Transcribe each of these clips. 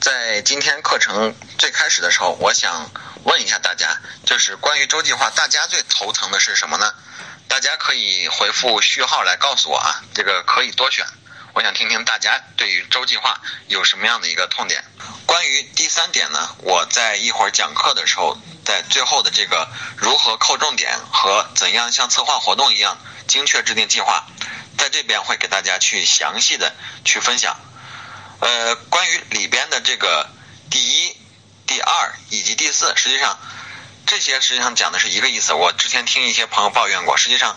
在今天课程最开始的时候，我想问一下大家，就是关于周计划，大家最头疼的是什么呢？大家可以回复序号来告诉我啊，这个可以多选。我想听听大家对于周计划有什么样的一个痛点。关于第三点呢，我在一会儿讲课的时候，在最后的这个如何扣重点和怎样像策划活动一样精确制定计划，在这边会给大家去详细的去分享。呃，关于里边的这个第一、第二以及第四，实际上这些实际上讲的是一个意思。我之前听一些朋友抱怨过，实际上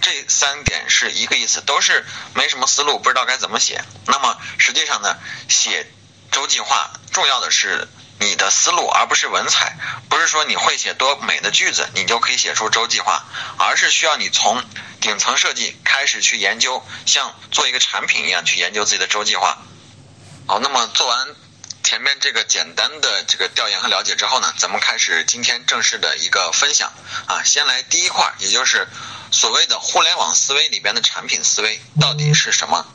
这三点是一个意思，都是没什么思路，不知道该怎么写。那么实际上呢，写周计划重要的是你的思路，而不是文采。不是说你会写多美的句子，你就可以写出周计划，而是需要你从顶层设计开始去研究，像做一个产品一样去研究自己的周计划。好，那么做完前面这个简单的这个调研和了解之后呢，咱们开始今天正式的一个分享啊。先来第一块，也就是所谓的互联网思维里边的产品思维到底是什么？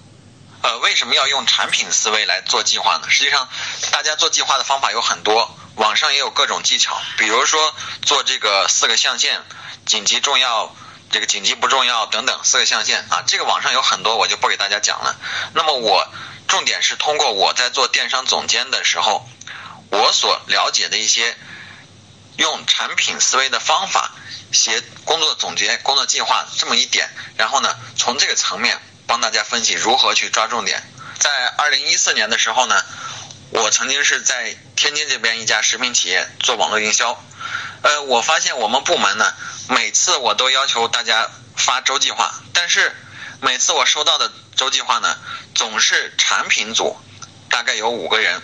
呃，为什么要用产品思维来做计划呢？实际上，大家做计划的方法有很多，网上也有各种技巧，比如说做这个四个象限，紧急、重要、这个紧急不重要等等四个象限啊，这个网上有很多，我就不给大家讲了。那么我。重点是通过我在做电商总监的时候，我所了解的一些用产品思维的方法写工作总结、工作计划这么一点，然后呢，从这个层面帮大家分析如何去抓重点。在二零一四年的时候呢，我曾经是在天津这边一家食品企业做网络营销，呃，我发现我们部门呢，每次我都要求大家发周计划，但是每次我收到的周计划呢。总是产品组，大概有五个人，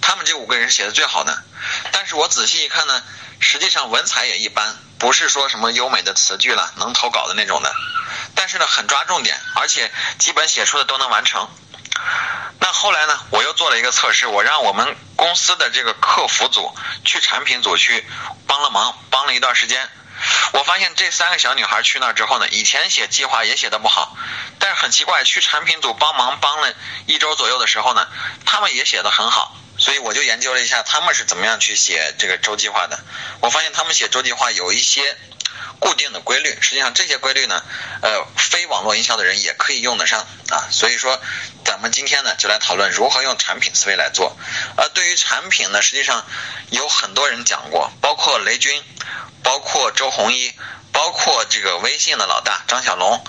他们这五个人写的最好的，但是我仔细一看呢，实际上文采也一般，不是说什么优美的词句了，能投稿的那种的，但是呢很抓重点，而且基本写出的都能完成。那后来呢，我又做了一个测试，我让我们公司的这个客服组去产品组去帮了忙，帮了一段时间。我发现这三个小女孩去那儿之后呢，以前写计划也写的不好，但是很奇怪，去产品组帮忙帮了一周左右的时候呢，她们也写的很好，所以我就研究了一下她们是怎么样去写这个周计划的。我发现她们写周计划有一些固定的规律，实际上这些规律呢，呃，非网络营销的人也可以用得上啊。所以说，咱们今天呢就来讨论如何用产品思维来做。而，对于产品呢，实际上有很多人讲过，包括雷军。包括周鸿祎，包括这个微信的老大张小龙，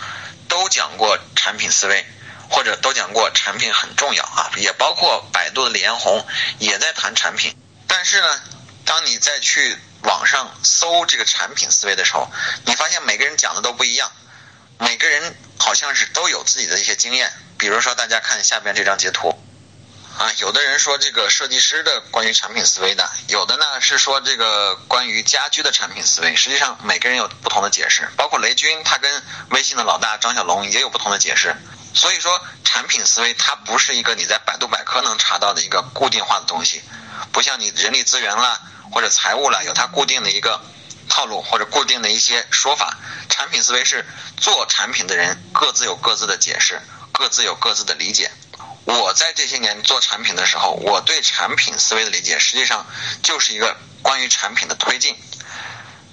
都讲过产品思维，或者都讲过产品很重要啊。也包括百度的李彦宏也在谈产品。但是呢，当你再去网上搜这个产品思维的时候，你发现每个人讲的都不一样，每个人好像是都有自己的一些经验。比如说，大家看下边这张截图。啊，有的人说这个设计师的关于产品思维的，有的呢是说这个关于家居的产品思维。实际上每个人有不同的解释，包括雷军他跟微信的老大张小龙也有不同的解释。所以说产品思维它不是一个你在百度百科能查到的一个固定化的东西，不像你人力资源啦或者财务啦有它固定的一个套路或者固定的一些说法。产品思维是做产品的人各自有各自的解释，各自有各自的理解。我在这些年做产品的时候，我对产品思维的理解，实际上就是一个关于产品的推进。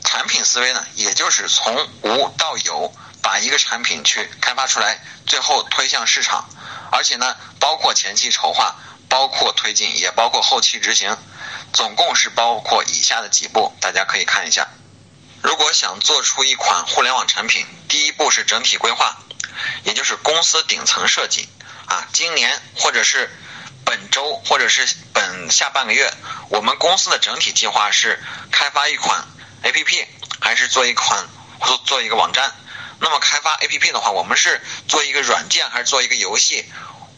产品思维呢，也就是从无到有，把一个产品去开发出来，最后推向市场。而且呢，包括前期筹划，包括推进，也包括后期执行，总共是包括以下的几步，大家可以看一下。如果想做出一款互联网产品，第一步是整体规划，也就是公司顶层设计。啊，今年或者是本周或者是本下半个月，我们公司的整体计划是开发一款 A P P，还是做一款做做一个网站？那么开发 A P P 的话，我们是做一个软件还是做一个游戏？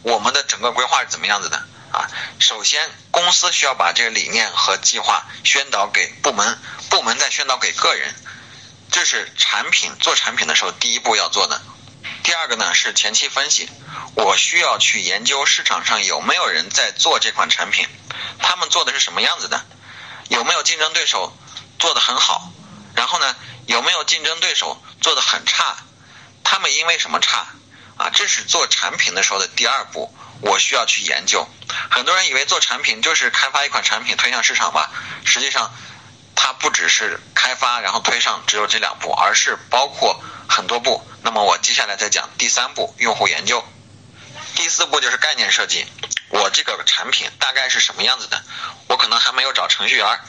我们的整个规划是怎么样子的？啊，首先公司需要把这个理念和计划宣导给部门，部门再宣导给个人，这是产品做产品的时候第一步要做的。第二个呢是前期分析，我需要去研究市场上有没有人在做这款产品，他们做的是什么样子的，有没有竞争对手做的很好，然后呢有没有竞争对手做的很差，他们因为什么差啊？这是做产品的时候的第二步。我需要去研究，很多人以为做产品就是开发一款产品推向市场吧，实际上它不只是开发然后推上只有这两步，而是包括很多步。那么我接下来再讲第三步，用户研究。第四步就是概念设计，我这个产品大概是什么样子的？我可能还没有找程序员，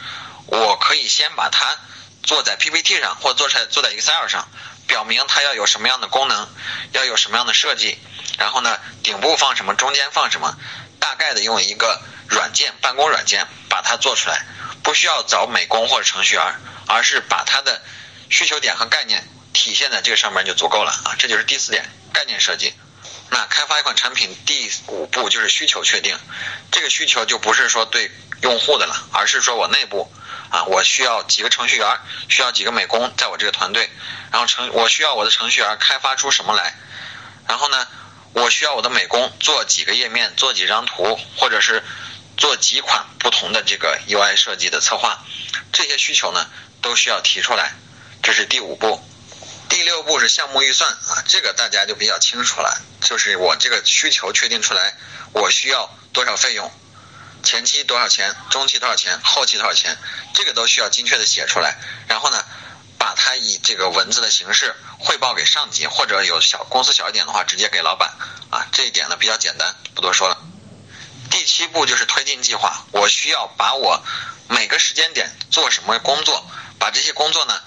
我可以先把它做在 PPT 上，或做在做在 Excel 上，表明它要有什么样的功能，要有什么样的设计。然后呢，顶部放什么，中间放什么，大概的用一个软件，办公软件把它做出来，不需要找美工或者程序员，而是把它的需求点和概念体现在这个上面就足够了啊，这就是第四点，概念设计。那开发一款产品第五步就是需求确定，这个需求就不是说对用户的了，而是说我内部啊，我需要几个程序员，需要几个美工在我这个团队，然后程我需要我的程序员开发出什么来，然后呢？我需要我的美工做几个页面，做几张图，或者是做几款不同的这个 UI 设计的策划，这些需求呢都需要提出来。这是第五步，第六步是项目预算啊，这个大家就比较清楚了，就是我这个需求确定出来，我需要多少费用，前期多少钱，中期多少钱，后期多少钱，这个都需要精确的写出来。然后呢？把它以这个文字的形式汇报给上级，或者有小公司小一点的话，直接给老板啊。这一点呢比较简单，不多说了。第七步就是推进计划，我需要把我每个时间点做什么工作，把这些工作呢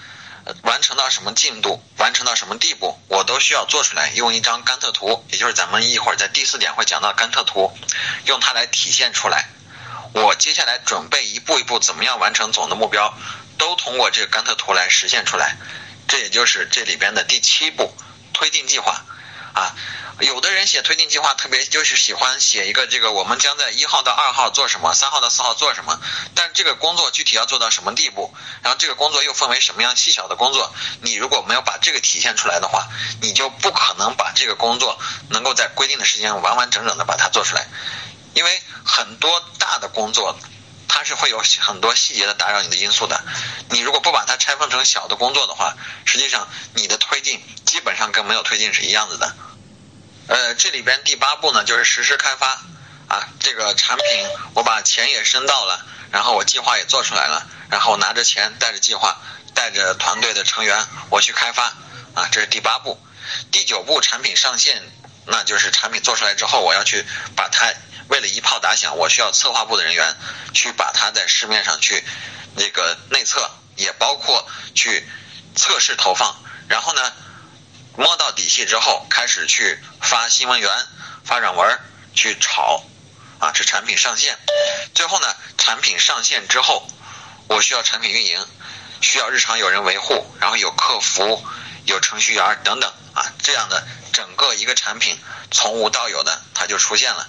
完成到什么进度，完成到什么地步，我都需要做出来，用一张甘特图，也就是咱们一会儿在第四点会讲到甘特图，用它来体现出来。我接下来准备一步一步怎么样完成总的目标。都通过这个甘特图来实现出来，这也就是这里边的第七步推进计划啊。有的人写推进计划特别就是喜欢写一个这个我们将在一号到二号做什么，三号到四号做什么，但这个工作具体要做到什么地步，然后这个工作又分为什么样细小的工作，你如果没有把这个体现出来的话，你就不可能把这个工作能够在规定的时间完完整整的把它做出来，因为很多大的工作。它是会有很多细节的打扰你的因素的，你如果不把它拆分成小的工作的话，实际上你的推进基本上跟没有推进是一样子的。呃，这里边第八步呢就是实施开发啊，这个产品我把钱也申到了，然后我计划也做出来了，然后拿着钱带着计划带着团队的成员我去开发啊，这是第八步。第九步产品上线，那就是产品做出来之后我要去把它。为了一炮打响，我需要策划部的人员去把它在市面上去那个内测，也包括去测试投放。然后呢，摸到底细之后，开始去发新闻源、发软文去炒啊，这产品上线。最后呢，产品上线之后，我需要产品运营，需要日常有人维护，然后有客服、有程序员等等啊，这样的整个一个产品从无到有的它就出现了。